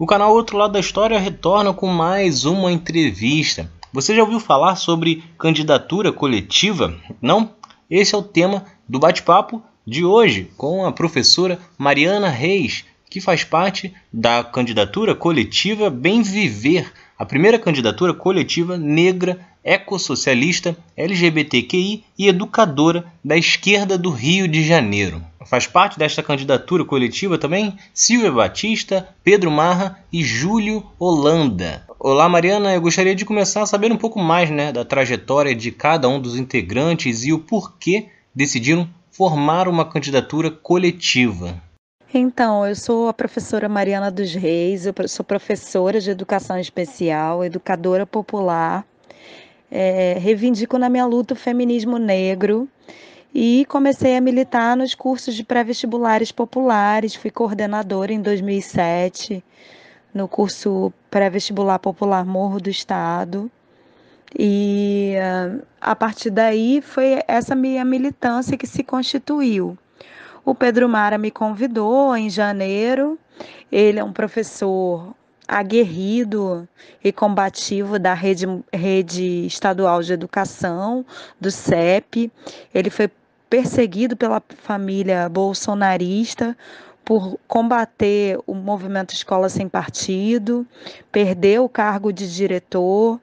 O canal Outro Lado da História retorna com mais uma entrevista. Você já ouviu falar sobre candidatura coletiva? Não? Esse é o tema do bate-papo de hoje com a professora Mariana Reis, que faz parte da candidatura coletiva Bem Viver, a primeira candidatura coletiva negra, ecossocialista, LGBTQI e educadora da esquerda do Rio de Janeiro. Faz parte desta candidatura coletiva também Silvia Batista, Pedro Marra e Júlio Holanda. Olá, Mariana. Eu gostaria de começar a saber um pouco mais né, da trajetória de cada um dos integrantes e o porquê decidiram formar uma candidatura coletiva. Então, eu sou a professora Mariana dos Reis, eu sou professora de educação especial, educadora popular, é, reivindico na minha luta o feminismo negro e comecei a militar nos cursos de pré-vestibulares populares. Fui coordenadora em 2007 no curso pré-vestibular popular Morro do Estado. E a partir daí foi essa minha militância que se constituiu. O Pedro Mara me convidou em janeiro. Ele é um professor aguerrido e combativo da rede, rede estadual de educação, do CEP. Ele foi perseguido pela família bolsonarista por combater o movimento Escola Sem Partido, perdeu o cargo de diretor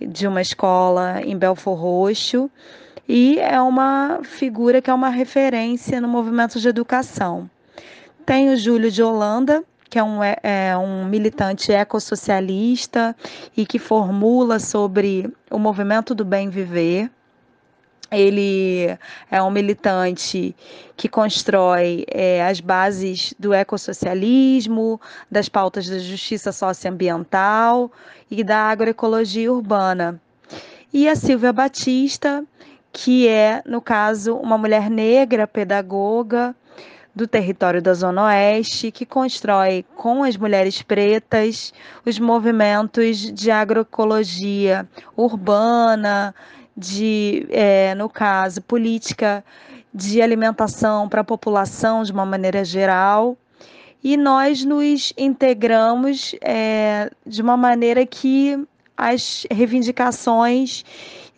de uma escola em Belfor Roxo e é uma figura que é uma referência no movimento de educação. Tem o Júlio de Holanda, que é um, é, é um militante ecossocialista e que formula sobre o movimento do bem viver. Ele é um militante que constrói é, as bases do ecossocialismo, das pautas da justiça socioambiental e da agroecologia urbana. E a Silvia Batista, que é, no caso, uma mulher negra, pedagoga, do território da Zona Oeste, que constrói com as mulheres pretas os movimentos de agroecologia urbana, de, é, no caso, política de alimentação para a população de uma maneira geral. E nós nos integramos é, de uma maneira que as reivindicações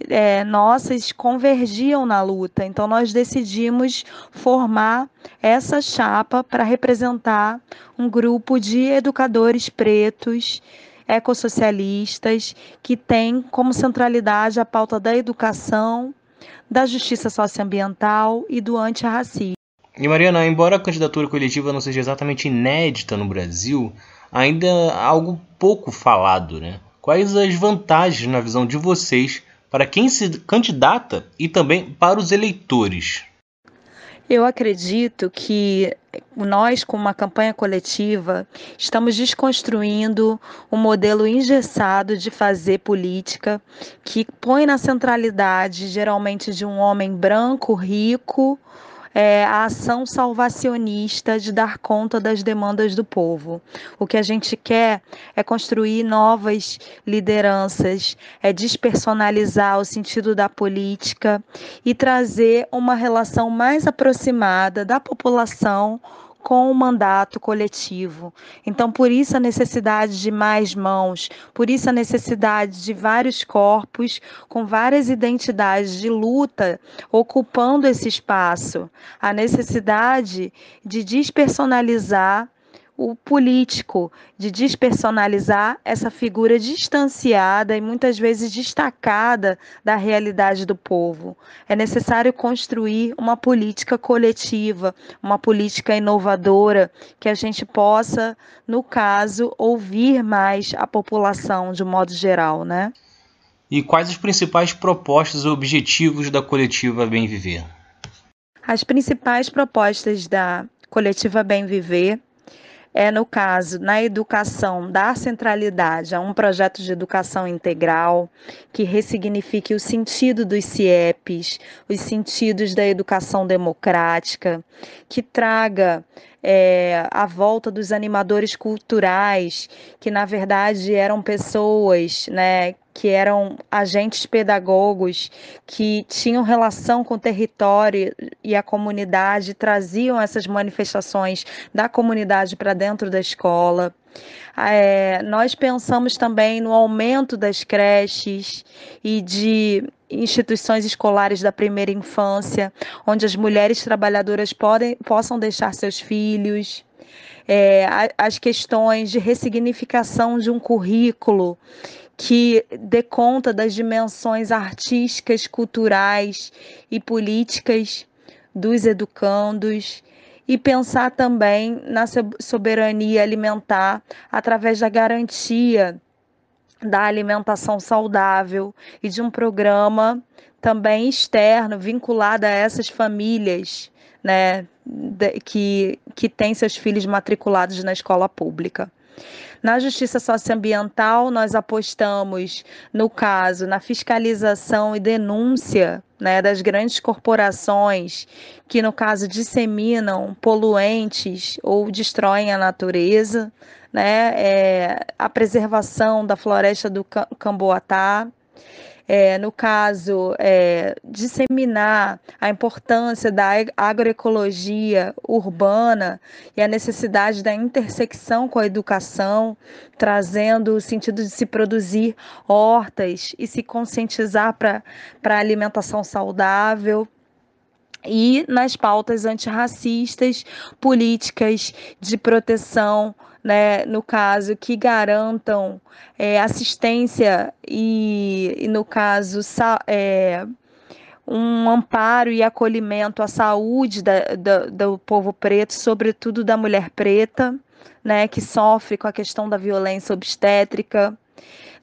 é, nossas convergiam na luta. Então, nós decidimos formar essa chapa para representar um grupo de educadores pretos, ecossocialistas, que tem como centralidade a pauta da educação, da justiça socioambiental e do antirracismo. E Mariana, embora a candidatura coletiva não seja exatamente inédita no Brasil, ainda há algo pouco falado, né? Quais as vantagens, na visão de vocês, para quem se candidata e também para os eleitores? Eu acredito que nós, com uma campanha coletiva, estamos desconstruindo um modelo engessado de fazer política que põe na centralidade, geralmente, de um homem branco, rico, é, a ação salvacionista de dar conta das demandas do povo. O que a gente quer é construir novas lideranças, é despersonalizar o sentido da política e trazer uma relação mais aproximada da população com o mandato coletivo. Então, por isso a necessidade de mais mãos, por isso a necessidade de vários corpos com várias identidades de luta ocupando esse espaço, a necessidade de despersonalizar o político, de despersonalizar essa figura distanciada e muitas vezes destacada da realidade do povo. É necessário construir uma política coletiva, uma política inovadora, que a gente possa, no caso, ouvir mais a população de um modo geral, né? E quais os principais propostas e objetivos da coletiva Bem Viver? As principais propostas da coletiva Bem Viver é, no caso, na educação, dar centralidade a um projeto de educação integral que ressignifique o sentido dos CIEPs, os sentidos da educação democrática, que traga é, a volta dos animadores culturais, que na verdade eram pessoas né, que eram agentes pedagogos que tinham relação com o território e a comunidade, traziam essas manifestações da comunidade para dentro da escola. É, nós pensamos também no aumento das creches e de instituições escolares da primeira infância, onde as mulheres trabalhadoras podem, possam deixar seus filhos. É, as questões de ressignificação de um currículo que dê conta das dimensões artísticas, culturais e políticas dos educandos e pensar também na soberania alimentar através da garantia da alimentação saudável e de um programa também externo vinculado a essas famílias, né, que, que têm seus filhos matriculados na escola pública. Na justiça socioambiental, nós apostamos, no caso, na fiscalização e denúncia né, das grandes corporações que, no caso, disseminam poluentes ou destroem a natureza, né, é, a preservação da floresta do Camboatá, é, no caso, é, disseminar a importância da agroecologia urbana e a necessidade da intersecção com a educação, trazendo o sentido de se produzir hortas e se conscientizar para a alimentação saudável e nas pautas antirracistas, políticas de proteção né, no caso, que garantam é, assistência e, e, no caso, é, um amparo e acolhimento à saúde da, da, do povo preto, sobretudo da mulher preta, né, que sofre com a questão da violência obstétrica,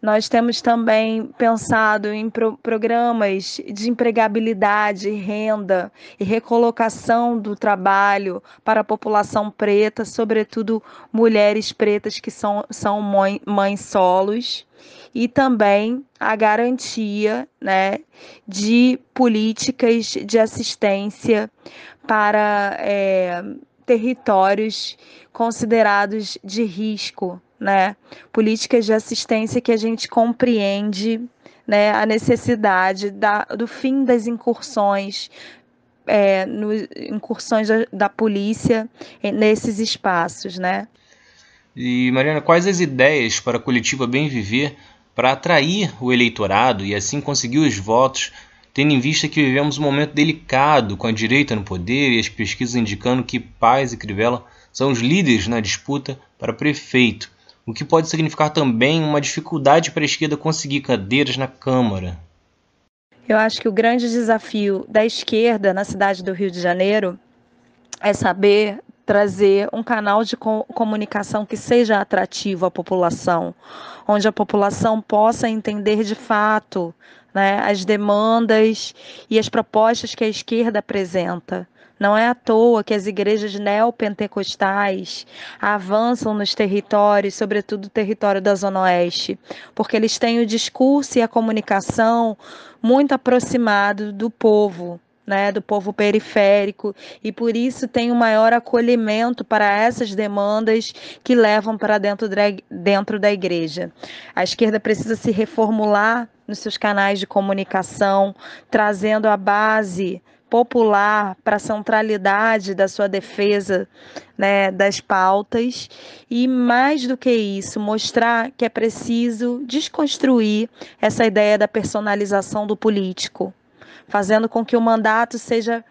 nós temos também pensado em pro programas de empregabilidade, renda e recolocação do trabalho para a população preta, sobretudo mulheres pretas que são, são mãe, mães solos. E também a garantia né, de políticas de assistência para é, territórios considerados de risco né? Políticas de assistência que a gente compreende né, a necessidade da, do fim das incursões, é, no, incursões da, da polícia nesses espaços, né? E Mariana, quais as ideias para a coletiva Bem Viver para atrair o eleitorado e assim conseguir os votos, tendo em vista que vivemos um momento delicado com a direita no poder e as pesquisas indicando que Paz e Crivella são os líderes na disputa para prefeito o que pode significar também uma dificuldade para a esquerda conseguir cadeiras na Câmara. Eu acho que o grande desafio da esquerda na cidade do Rio de Janeiro é saber trazer um canal de comunicação que seja atrativo à população, onde a população possa entender de fato né, as demandas e as propostas que a esquerda apresenta. Não é à toa que as igrejas neopentecostais avançam nos territórios, sobretudo o território da Zona Oeste, porque eles têm o discurso e a comunicação muito aproximado do povo, né, do povo periférico, e por isso tem um maior acolhimento para essas demandas que levam para dentro dentro da igreja. A esquerda precisa se reformular nos seus canais de comunicação, trazendo a base popular para a centralidade da sua defesa né, das pautas. E, mais do que isso, mostrar que é preciso desconstruir essa ideia da personalização do político, fazendo com que o mandato seja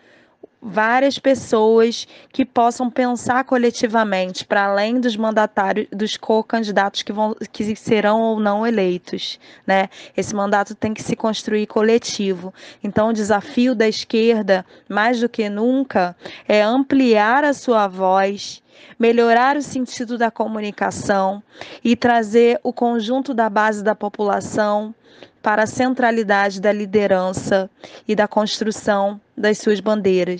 várias pessoas que possam pensar coletivamente para além dos mandatários, dos co-candidatos que vão que serão ou não eleitos, né? Esse mandato tem que se construir coletivo. Então o desafio da esquerda, mais do que nunca, é ampliar a sua voz, melhorar o sentido da comunicação e trazer o conjunto da base da população para a centralidade da liderança e da construção das suas bandeiras.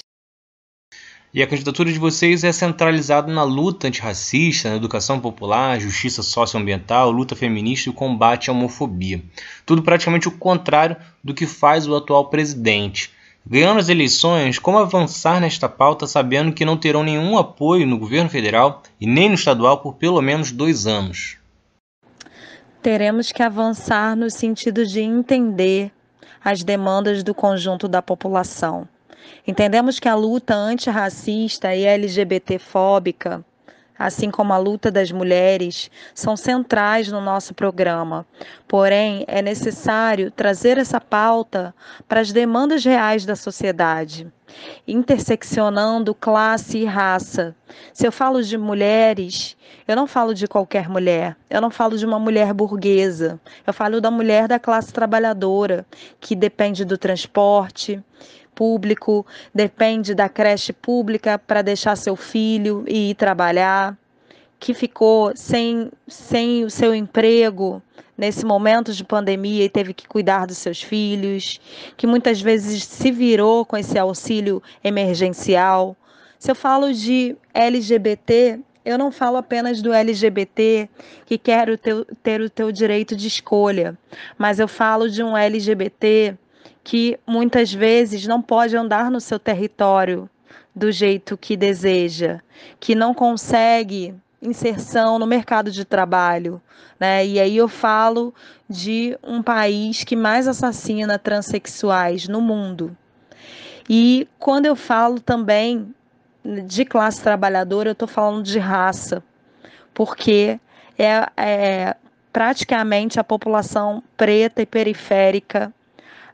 E a candidatura de vocês é centralizada na luta antirracista, na educação popular, justiça socioambiental, luta feminista e combate à homofobia. Tudo praticamente o contrário do que faz o atual presidente. Ganhando as eleições, como avançar nesta pauta sabendo que não terão nenhum apoio no governo federal e nem no estadual por pelo menos dois anos? teremos que avançar no sentido de entender as demandas do conjunto da população. Entendemos que a luta antirracista e LGBTfóbica assim como a luta das mulheres, são centrais no nosso programa. Porém, é necessário trazer essa pauta para as demandas reais da sociedade, interseccionando classe e raça. Se eu falo de mulheres, eu não falo de qualquer mulher, eu não falo de uma mulher burguesa, eu falo da mulher da classe trabalhadora, que depende do transporte, público, depende da creche pública para deixar seu filho e ir trabalhar, que ficou sem, sem o seu emprego nesse momento de pandemia e teve que cuidar dos seus filhos, que muitas vezes se virou com esse auxílio emergencial. Se eu falo de LGBT, eu não falo apenas do LGBT que quer o teu, ter o teu direito de escolha, mas eu falo de um LGBT que muitas vezes não pode andar no seu território do jeito que deseja, que não consegue inserção no mercado de trabalho. Né? E aí eu falo de um país que mais assassina transexuais no mundo. E quando eu falo também de classe trabalhadora, eu estou falando de raça, porque é, é praticamente a população preta e periférica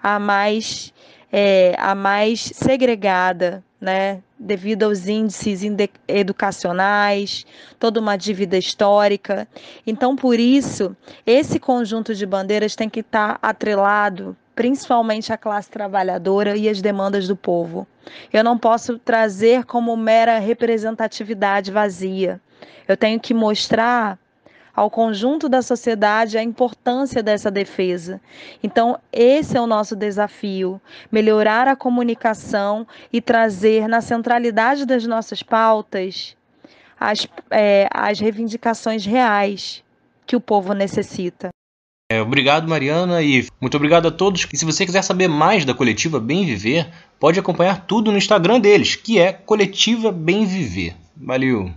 a mais, é, a mais segregada, né, devido aos índices educacionais, toda uma dívida histórica. Então, por isso, esse conjunto de bandeiras tem que estar atrelado principalmente à classe trabalhadora e às demandas do povo. Eu não posso trazer como mera representatividade vazia. Eu tenho que mostrar ao conjunto da sociedade a importância dessa defesa. Então, esse é o nosso desafio: melhorar a comunicação e trazer na centralidade das nossas pautas as, é, as reivindicações reais que o povo necessita. É, obrigado, Mariana, e muito obrigado a todos. E se você quiser saber mais da coletiva Bem Viver, pode acompanhar tudo no Instagram deles, que é Coletiva Bem Viver. Valeu!